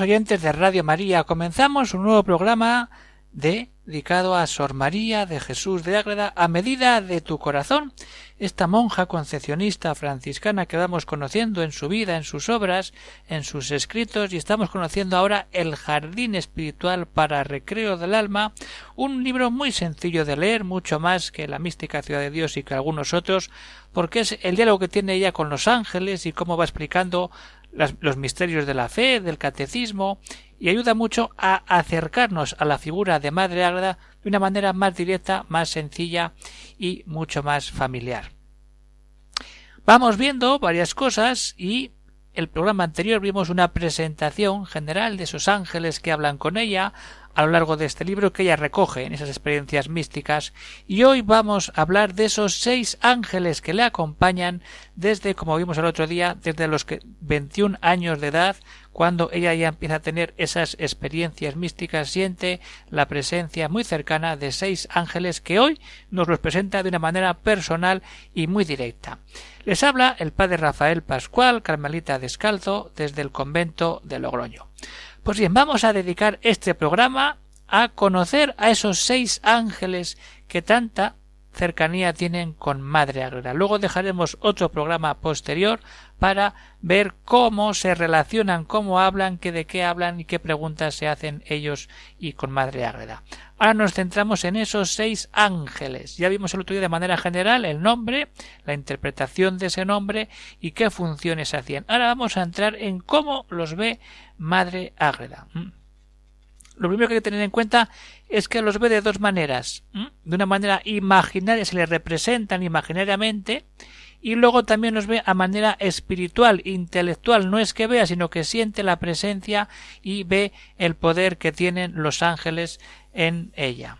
Oyentes de Radio María, comenzamos un nuevo programa dedicado a Sor María de Jesús de Ágreda a medida de tu corazón, esta monja concepcionista franciscana que vamos conociendo en su vida, en sus obras, en sus escritos y estamos conociendo ahora El Jardín Espiritual para Recreo del Alma, un libro muy sencillo de leer, mucho más que La Mística Ciudad de Dios y que algunos otros, porque es el diálogo que tiene ella con los ángeles y cómo va explicando los misterios de la fe, del catecismo, y ayuda mucho a acercarnos a la figura de Madre Ágreda de una manera más directa, más sencilla y mucho más familiar. Vamos viendo varias cosas y el programa anterior vimos una presentación general de esos ángeles que hablan con ella, a lo largo de este libro que ella recoge en esas experiencias místicas y hoy vamos a hablar de esos seis ángeles que le acompañan desde, como vimos el otro día, desde los que 21 años de edad, cuando ella ya empieza a tener esas experiencias místicas, siente la presencia muy cercana de seis ángeles que hoy nos los presenta de una manera personal y muy directa. Les habla el padre Rafael Pascual, carmelita descalzo, desde el convento de Logroño. Pues bien, vamos a dedicar este programa a conocer a esos seis ángeles que tanta cercanía tienen con Madre Agreda. Luego dejaremos otro programa posterior para ver cómo se relacionan, cómo hablan, qué de qué hablan y qué preguntas se hacen ellos y con Madre Agreda. Ahora nos centramos en esos seis ángeles. Ya vimos el otro día de manera general el nombre, la interpretación de ese nombre y qué funciones hacían. Ahora vamos a entrar en cómo los ve Madre Ágreda. Lo primero que hay que tener en cuenta es que los ve de dos maneras. De una manera imaginaria, se le representan imaginariamente, y luego también los ve a manera espiritual, intelectual. No es que vea, sino que siente la presencia y ve el poder que tienen los ángeles en ella.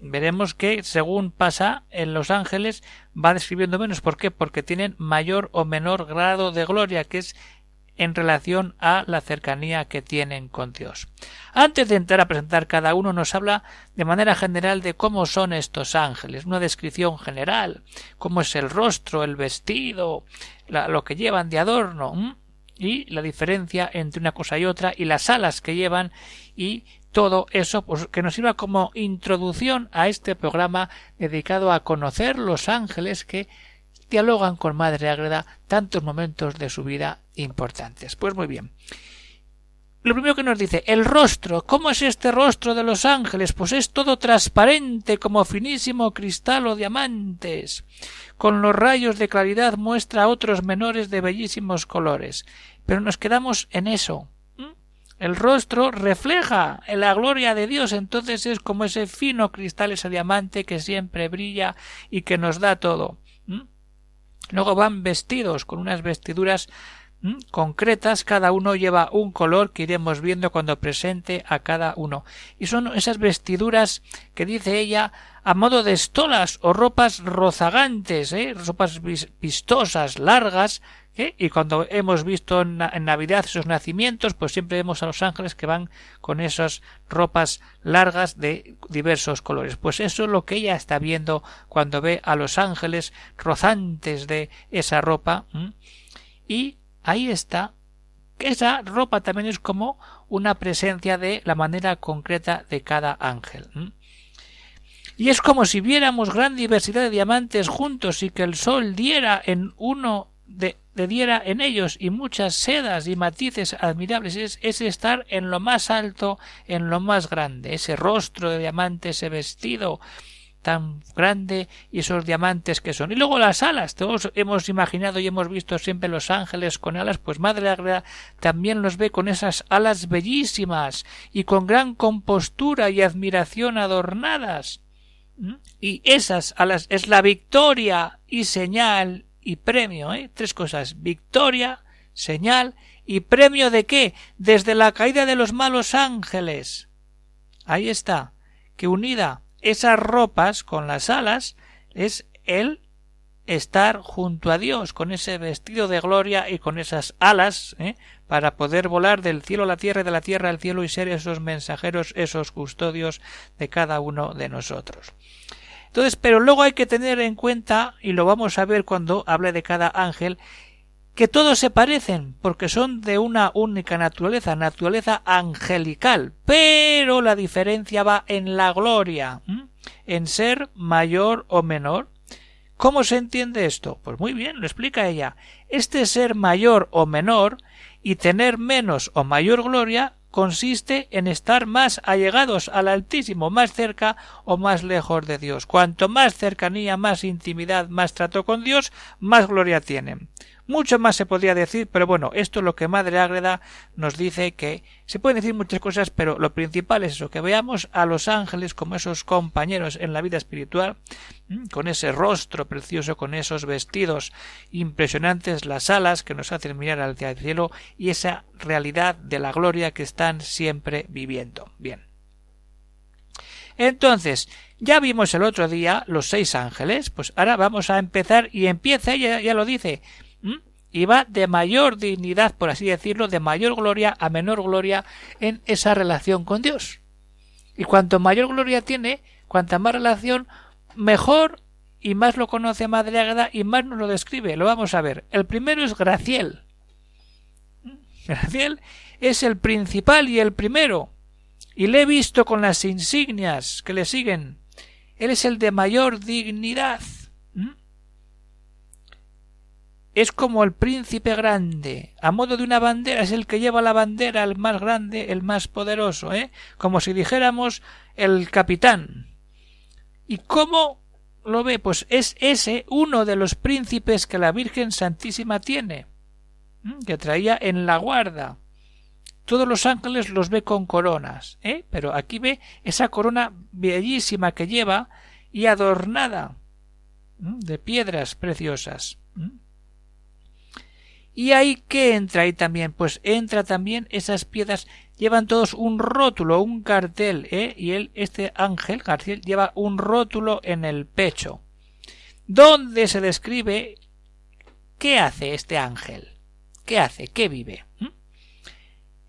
Veremos que según pasa en los ángeles va describiendo menos. ¿Por qué? Porque tienen mayor o menor grado de gloria, que es en relación a la cercanía que tienen con Dios. Antes de entrar a presentar cada uno nos habla de manera general de cómo son estos ángeles, una descripción general, cómo es el rostro, el vestido, lo que llevan de adorno y la diferencia entre una cosa y otra y las alas que llevan y todo eso pues, que nos sirva como introducción a este programa dedicado a conocer los ángeles que dialogan con Madre Ágreda tantos momentos de su vida importantes. Pues muy bien. Lo primero que nos dice, el rostro. ¿Cómo es este rostro de los ángeles? Pues es todo transparente como finísimo cristal o diamantes. Con los rayos de claridad muestra otros menores de bellísimos colores. Pero nos quedamos en eso. El rostro refleja la gloria de Dios, entonces es como ese fino cristal, ese diamante que siempre brilla y que nos da todo. Luego van vestidos con unas vestiduras concretas, cada uno lleva un color que iremos viendo cuando presente a cada uno. Y son esas vestiduras que dice ella a modo de estolas o ropas rozagantes, ¿eh? ropas vistosas, largas, ¿eh? y cuando hemos visto en, Navidad esos nacimientos, pues siempre vemos a los ángeles que van con esas ropas largas de diversos colores. Pues eso es lo que ella está viendo cuando ve a los ángeles rozantes de esa ropa. Y ahí está esa ropa también es como una presencia de la manera concreta de cada ángel. Y es como si viéramos gran diversidad de diamantes juntos y que el sol diera en uno de, diera en ellos y muchas sedas y matices admirables es, es, estar en lo más alto, en lo más grande, ese rostro de diamante, ese vestido tan grande y esos diamantes que son. Y luego las alas, todos hemos imaginado y hemos visto siempre los ángeles con alas, pues Madre Agra también los ve con esas alas bellísimas y con gran compostura y admiración adornadas. ¿Mm? Y esas alas es la victoria y señal y premio, ¿eh? tres cosas victoria, señal ¿Y premio de qué? Desde la caída de los malos ángeles. Ahí está, que unida esas ropas con las alas es el estar junto a Dios con ese vestido de gloria y con esas alas ¿eh? para poder volar del cielo a la tierra y de la tierra al cielo y ser esos mensajeros, esos custodios de cada uno de nosotros. Entonces, pero luego hay que tener en cuenta, y lo vamos a ver cuando hable de cada ángel, que todos se parecen, porque son de una única naturaleza, naturaleza angelical, pero la diferencia va en la gloria, en ser mayor o menor. ¿Cómo se entiende esto? Pues muy bien, lo explica ella. Este ser mayor o menor y tener menos o mayor gloria consiste en estar más allegados al Altísimo, más cerca o más lejos de Dios. Cuanto más cercanía, más intimidad, más trato con Dios, más gloria tienen. Mucho más se podría decir, pero bueno, esto es lo que Madre Ágreda nos dice que se pueden decir muchas cosas, pero lo principal es eso, que veamos a los ángeles como esos compañeros en la vida espiritual, con ese rostro precioso, con esos vestidos impresionantes, las alas que nos hacen mirar hacia el cielo y esa realidad de la gloria que están siempre viviendo. Bien. Entonces, ya vimos el otro día los seis ángeles, pues ahora vamos a empezar y empieza ella, ya lo dice, y va de mayor dignidad, por así decirlo, de mayor gloria a menor gloria en esa relación con Dios. Y cuanto mayor gloria tiene, cuanta más relación, mejor y más lo conoce Madre Ágada y más nos lo describe. Lo vamos a ver. El primero es Graciel. Graciel es el principal y el primero. Y le he visto con las insignias que le siguen. Él es el de mayor dignidad es como el príncipe grande, a modo de una bandera, es el que lleva la bandera, el más grande, el más poderoso, ¿eh? como si dijéramos el capitán. ¿Y cómo lo ve? Pues es ese uno de los príncipes que la Virgen Santísima tiene, que traía en la guarda. Todos los ángeles los ve con coronas, ¿eh? pero aquí ve esa corona bellísima que lleva y adornada de piedras preciosas. Y ahí que entra ahí también, pues entra también esas piedras llevan todos un rótulo, un cartel, ¿eh? y él, este ángel García lleva un rótulo en el pecho, donde se describe qué hace este ángel, qué hace, qué vive. ¿Mm?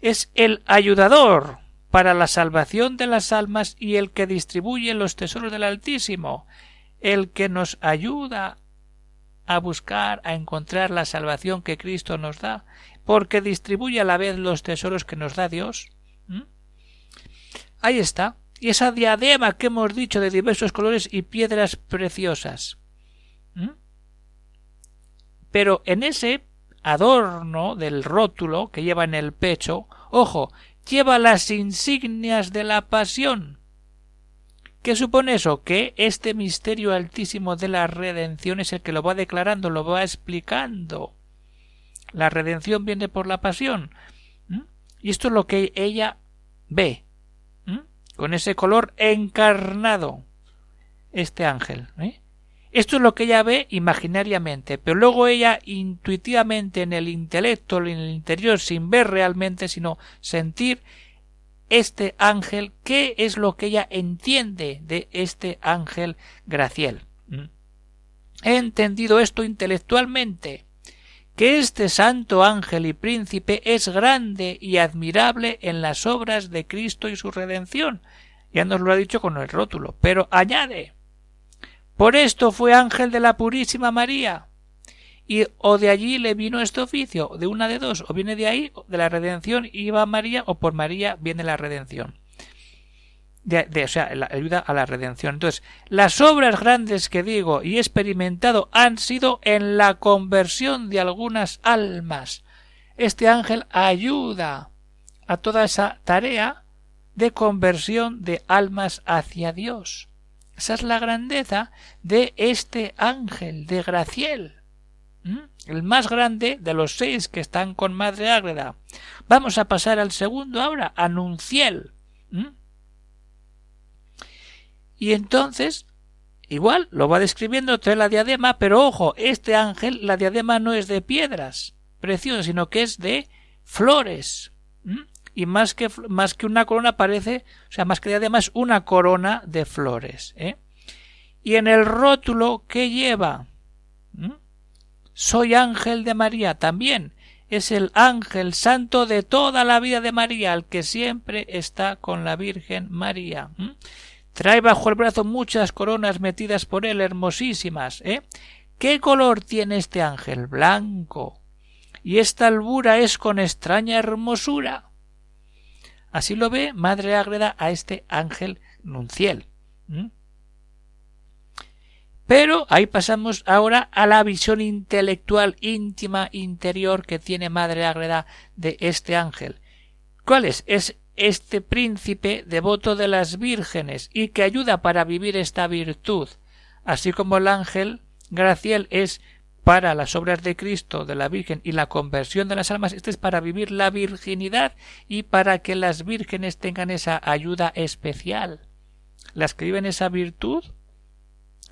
Es el ayudador para la salvación de las almas y el que distribuye los tesoros del Altísimo, el que nos ayuda a buscar, a encontrar la salvación que Cristo nos da, porque distribuye a la vez los tesoros que nos da Dios. Ahí está. Y esa diadema que hemos dicho de diversos colores y piedras preciosas. Pero en ese adorno del rótulo que lleva en el pecho, ojo, lleva las insignias de la pasión ¿Qué supone eso? Que este misterio altísimo de la redención es el que lo va declarando, lo va explicando. La redención viene por la pasión. Y esto es lo que ella ve, con ese color encarnado, este ángel. ¿eh? Esto es lo que ella ve imaginariamente, pero luego ella intuitivamente en el intelecto, en el interior, sin ver realmente, sino sentir, este ángel, qué es lo que ella entiende de este ángel Graciel. ¿Mm? He entendido esto intelectualmente, que este santo ángel y príncipe es grande y admirable en las obras de Cristo y su redención. Ya nos lo ha dicho con el rótulo, pero añade Por esto fue ángel de la Purísima María, y o de allí le vino este oficio, de una de dos, o viene de ahí, de la redención, y va María, o por María viene la redención. De, o sea, ayuda a la redención. Entonces, las obras grandes que digo y he experimentado han sido en la conversión de algunas almas. Este ángel ayuda a toda esa tarea de conversión de almas hacia Dios. Esa es la grandeza de este ángel de Graciel. ¿Mm? El más grande de los seis que están con Madre Ágreda. Vamos a pasar al segundo ahora, Anunciel. ¿Mm? Y entonces, igual, lo va describiendo trae la diadema, pero ojo, este ángel, la diadema no es de piedras preciosas, sino que es de flores. Y más que, más que una corona parece, o sea, más que además una corona de flores. ¿eh? Y en el rótulo, ¿qué lleva? Soy ángel de María también. Es el ángel santo de toda la vida de María, el que siempre está con la Virgen María. Trae bajo el brazo muchas coronas metidas por él, hermosísimas. ¿eh? ¿Qué color tiene este ángel? Blanco. Y esta albura es con extraña hermosura. Así lo ve Madre Ágreda a este ángel nunciel. Pero ahí pasamos ahora a la visión intelectual íntima interior que tiene Madre Ágreda de este ángel. ¿Cuál es? Es este príncipe devoto de las vírgenes y que ayuda para vivir esta virtud, así como el ángel Graciel es para las obras de Cristo, de la Virgen y la conversión de las almas, este es para vivir la virginidad y para que las vírgenes tengan esa ayuda especial. Las que viven esa virtud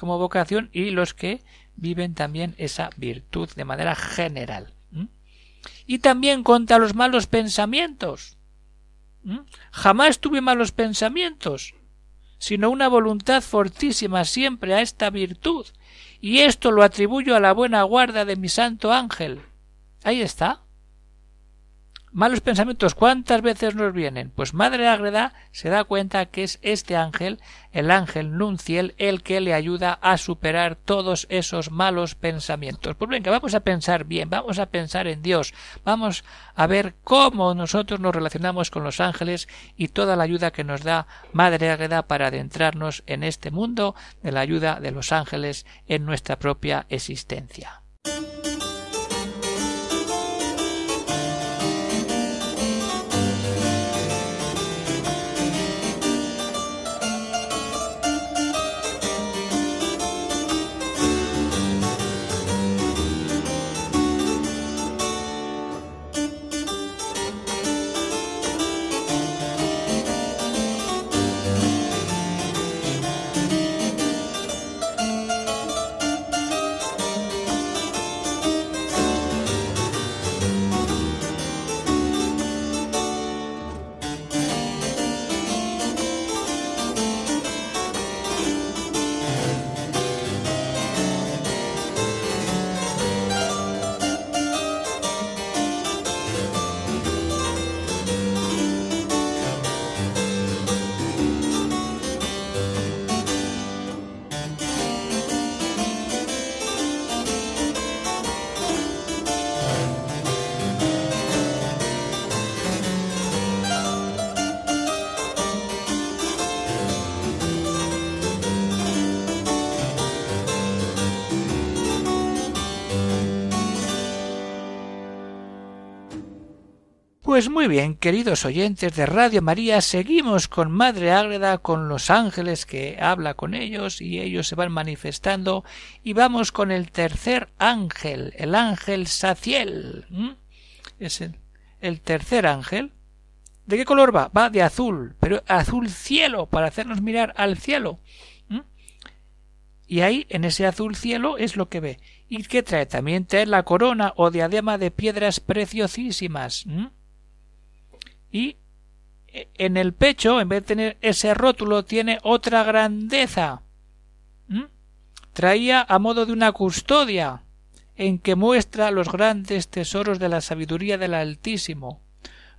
como vocación y los que viven también esa virtud de manera general. Y también contra los malos pensamientos. Jamás tuve malos pensamientos, sino una voluntad fortísima siempre a esta virtud, y esto lo atribuyo a la buena guarda de mi santo ángel. Ahí está. Malos pensamientos, ¿cuántas veces nos vienen? Pues Madre Ágreda se da cuenta que es este ángel, el ángel Nunciel, el que le ayuda a superar todos esos malos pensamientos. Pues venga, vamos a pensar bien, vamos a pensar en Dios, vamos a ver cómo nosotros nos relacionamos con los ángeles y toda la ayuda que nos da Madre Ágreda para adentrarnos en este mundo de la ayuda de los ángeles en nuestra propia existencia. Pues muy bien, queridos oyentes de Radio María, seguimos con Madre Ágreda, con los ángeles que habla con ellos y ellos se van manifestando y vamos con el tercer ángel, el ángel Saciel. Es el, tercer ángel. ¿De qué color va? Va de azul, pero azul cielo, para hacernos mirar al cielo. Y ahí, en ese azul cielo, es lo que ve. ¿Y qué trae? También trae la corona o diadema de piedras preciosísimas y en el pecho, en vez de tener ese rótulo, tiene otra grandeza. Traía a modo de una custodia, en que muestra los grandes tesoros de la sabiduría del Altísimo.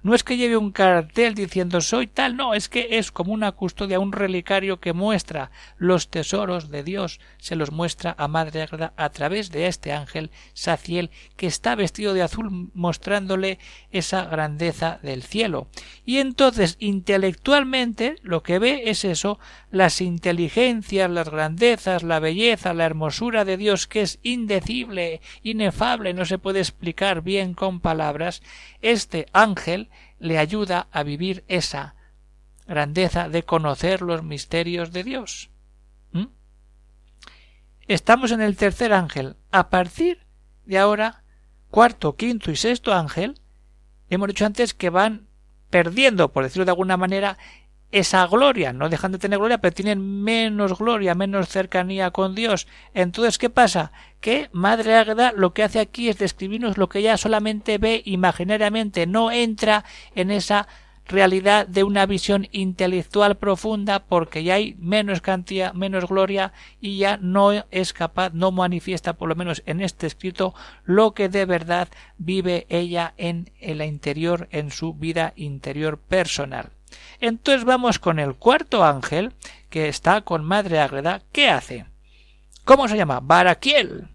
No es que lleve un cartel diciendo soy tal, no, es que es como una custodia, un relicario que muestra los tesoros de Dios, se los muestra a Madre Agreda a través de este ángel Saciel que está vestido de azul mostrándole esa grandeza del cielo. Y entonces intelectualmente lo que ve es eso, las inteligencias, las grandezas, la belleza, la hermosura de Dios que es indecible, inefable, no se puede explicar bien con palabras, este ángel le ayuda a vivir esa grandeza de conocer los misterios de Dios. ¿Mm? Estamos en el tercer ángel. A partir de ahora, cuarto, quinto y sexto ángel, hemos dicho antes que van perdiendo, por decirlo de alguna manera, esa gloria, no dejan de tener gloria, pero tienen menos gloria, menos cercanía con Dios. Entonces, ¿qué pasa? Que Madre Águeda lo que hace aquí es describirnos lo que ella solamente ve imaginariamente, no entra en esa realidad de una visión intelectual profunda porque ya hay menos cantidad, menos gloria y ya no es capaz, no manifiesta por lo menos en este escrito lo que de verdad vive ella en el interior, en su vida interior personal. Entonces vamos con el cuarto ángel que está con Madre Ágreda. ¿Qué hace? ¿Cómo se llama? Baraquiel.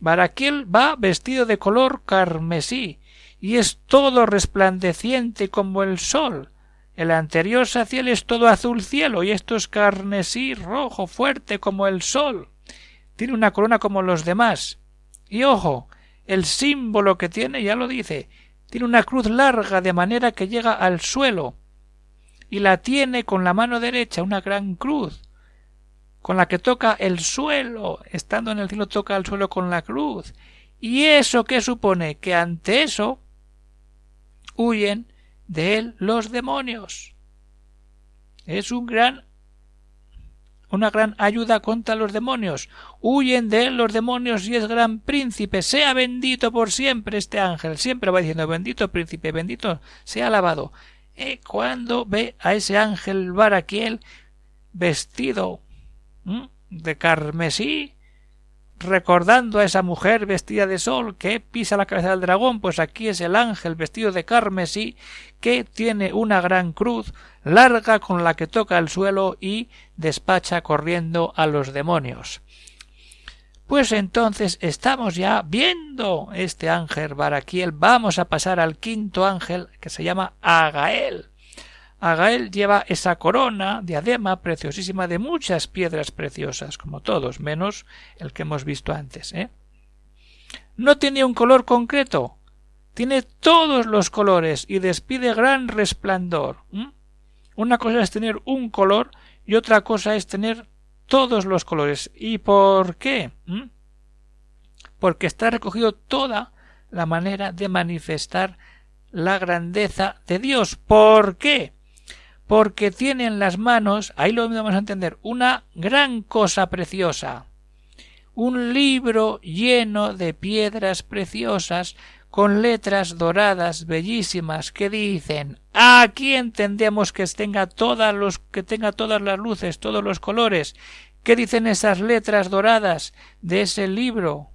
Baraquiel va vestido de color carmesí y es todo resplandeciente como el sol. El anterior saciel es todo azul cielo y esto es carnesí rojo fuerte como el sol. Tiene una corona como los demás. Y ojo, el símbolo que tiene ya lo dice. Tiene una cruz larga de manera que llega al suelo. Y la tiene con la mano derecha una gran cruz, con la que toca el suelo. Estando en el cielo toca el suelo con la cruz. ¿Y eso qué supone? Que ante eso huyen de él los demonios. Es un gran una gran ayuda contra los demonios. Huyen de él los demonios y es gran príncipe. Sea bendito por siempre este ángel. Siempre va diciendo bendito príncipe, bendito, sea alabado. Y cuando ve a ese ángel Baraquiel vestido de carmesí, recordando a esa mujer vestida de sol que pisa la cabeza del dragón, pues aquí es el ángel vestido de carmesí que tiene una gran cruz larga con la que toca el suelo y despacha corriendo a los demonios. Pues entonces estamos ya viendo este ángel Baraquiel. Vamos a pasar al quinto ángel que se llama Agael. Agael lleva esa corona, diadema preciosísima de muchas piedras preciosas, como todos, menos el que hemos visto antes. ¿eh? No tiene un color concreto, tiene todos los colores y despide gran resplandor. Una cosa es tener un color y otra cosa es tener todos los colores. ¿Y por qué? Porque está recogido toda la manera de manifestar la grandeza de Dios. ¿Por qué? porque tiene en las manos, ahí lo vamos a entender, una gran cosa preciosa, un libro lleno de piedras preciosas con letras doradas bellísimas que dicen aquí entendemos que tenga todas los que tenga todas las luces, todos los colores. ¿Qué dicen esas letras doradas de ese libro?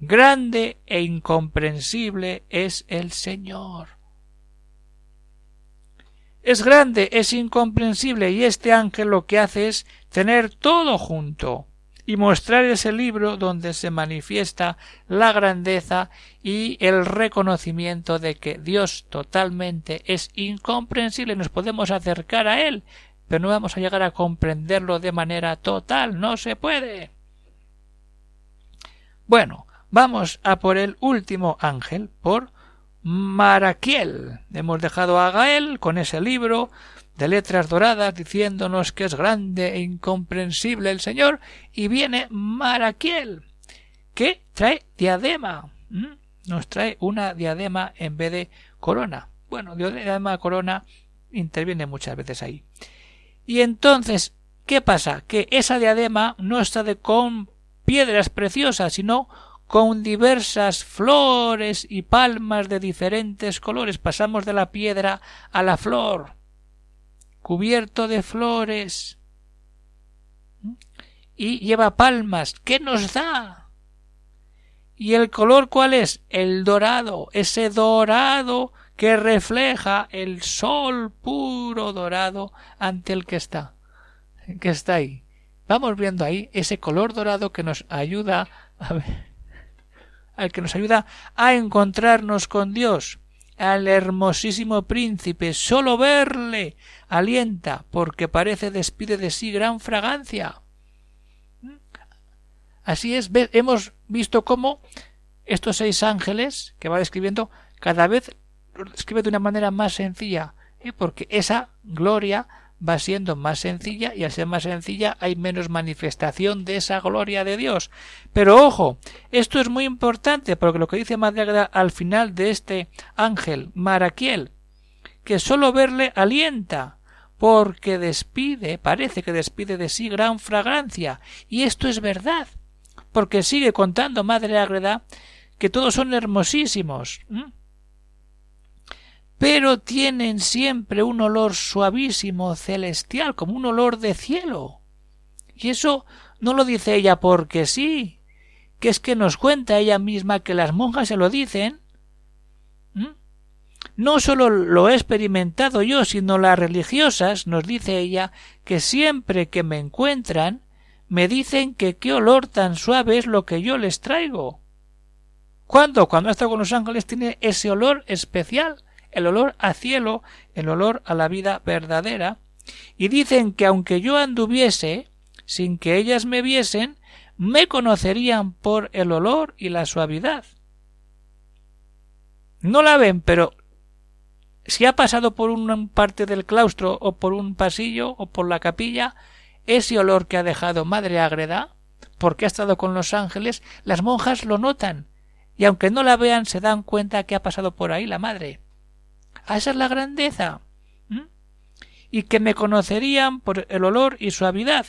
Grande e incomprensible es el Señor. Es grande, es incomprensible, y este ángel lo que hace es tener todo junto y mostrar ese libro donde se manifiesta la grandeza y el reconocimiento de que Dios totalmente es incomprensible. Nos podemos acercar a Él, pero no vamos a llegar a comprenderlo de manera total. No se puede. Bueno, vamos a por el último ángel, por Maraquiel. Hemos dejado a Gael con ese libro de letras doradas diciéndonos que es grande e incomprensible el Señor y viene Maraquiel que trae diadema. Nos trae una diadema en vez de corona. Bueno, diadema corona interviene muchas veces ahí. Y entonces, ¿qué pasa? Que esa diadema no está de con piedras preciosas, sino con diversas flores y palmas de diferentes colores. Pasamos de la piedra a la flor, cubierto de flores. Y lleva palmas. ¿Qué nos da? ¿Y el color cuál es? El dorado, ese dorado que refleja el sol puro dorado ante el que está, que está ahí. Vamos viendo ahí ese color dorado que nos ayuda a ver al que nos ayuda a encontrarnos con Dios, al hermosísimo príncipe, sólo verle alienta, porque parece despide de sí gran fragancia. Así es, hemos visto cómo estos seis ángeles que va describiendo cada vez lo describe de una manera más sencilla, ¿eh? porque esa gloria va siendo más sencilla y al ser más sencilla hay menos manifestación de esa gloria de Dios. Pero ojo, esto es muy importante porque lo que dice Madre al final de este ángel, Maraquiel, que sólo verle alienta, porque despide, parece que despide de sí gran fragancia, y esto es verdad, porque sigue contando Madre Ágreda que todos son hermosísimos, pero tienen siempre un olor suavísimo, celestial, como un olor de cielo. Y eso no lo dice ella porque sí, que es que nos cuenta ella misma que las monjas se lo dicen. No solo lo he experimentado yo, sino las religiosas, nos dice ella, que siempre que me encuentran, me dicen que qué olor tan suave es lo que yo les traigo. ¿Cuándo? Cuando ha estado con los ángeles tiene ese olor especial el olor a cielo, el olor a la vida verdadera, y dicen que aunque yo anduviese, sin que ellas me viesen, me conocerían por el olor y la suavidad. No la ven, pero si ha pasado por una parte del claustro o por un pasillo o por la capilla, ese olor que ha dejado Madre Ágreda, porque ha estado con los ángeles, las monjas lo notan, y aunque no la vean se dan cuenta que ha pasado por ahí la Madre. Ah, esa es la grandeza. Y que me conocerían por el olor y suavidad.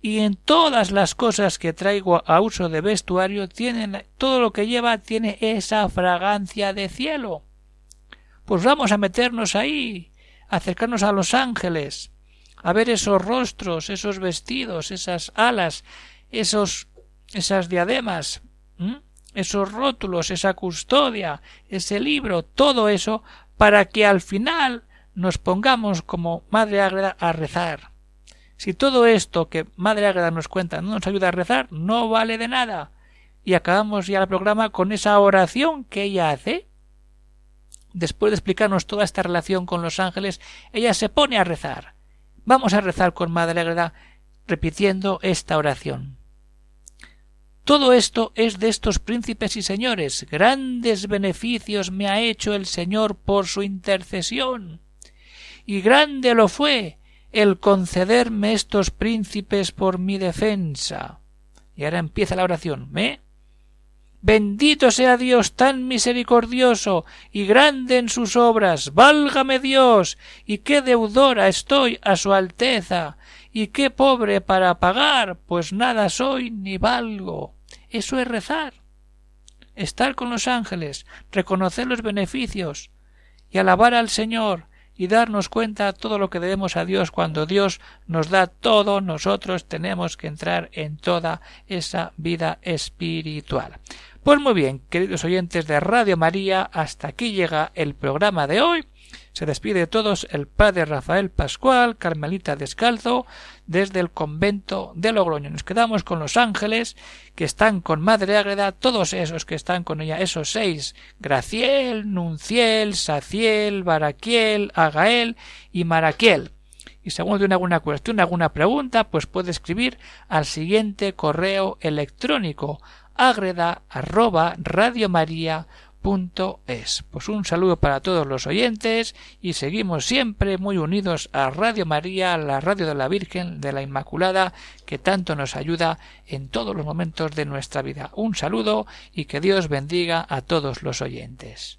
Y en todas las cosas que traigo a uso de vestuario tienen todo lo que lleva tiene esa fragancia de cielo. Pues vamos a meternos ahí, acercarnos a los ángeles, a ver esos rostros, esos vestidos, esas alas, esos esas diademas, esos rótulos, esa custodia, ese libro, todo eso para que al final nos pongamos como Madre Ágreda a rezar. Si todo esto que Madre Ágreda nos cuenta no nos ayuda a rezar, no vale de nada. Y acabamos ya el programa con esa oración que ella hace. Después de explicarnos toda esta relación con los ángeles, ella se pone a rezar. Vamos a rezar con Madre Ágreda repitiendo esta oración. Todo esto es de estos príncipes y señores. Grandes beneficios me ha hecho el Señor por su intercesión. Y grande lo fue el concederme estos príncipes por mi defensa. Y ahora empieza la oración. ¿Me? Bendito sea Dios tan misericordioso y grande en sus obras. Válgame Dios. y qué deudora estoy a su Alteza. y qué pobre para pagar, pues nada soy ni valgo. Eso es rezar. Estar con los ángeles, reconocer los beneficios y alabar al Señor y darnos cuenta todo lo que debemos a Dios cuando Dios nos da todo, nosotros tenemos que entrar en toda esa vida espiritual. Pues muy bien, queridos oyentes de Radio María, hasta aquí llega el programa de hoy. Se despide de todos el padre Rafael Pascual, Carmelita Descalzo, desde el convento de Logroño. Nos quedamos con los ángeles que están con Madre Ágreda, todos esos que están con ella, esos seis, Graciel, Nunciel, Saciel, Baraquiel, Agael y Maraquiel. Y según tiene alguna cuestión, alguna pregunta, pues puede escribir al siguiente correo electrónico agreda. Pues un saludo para todos los oyentes y seguimos siempre muy unidos a Radio María, la radio de la Virgen de la Inmaculada, que tanto nos ayuda en todos los momentos de nuestra vida. Un saludo y que Dios bendiga a todos los oyentes.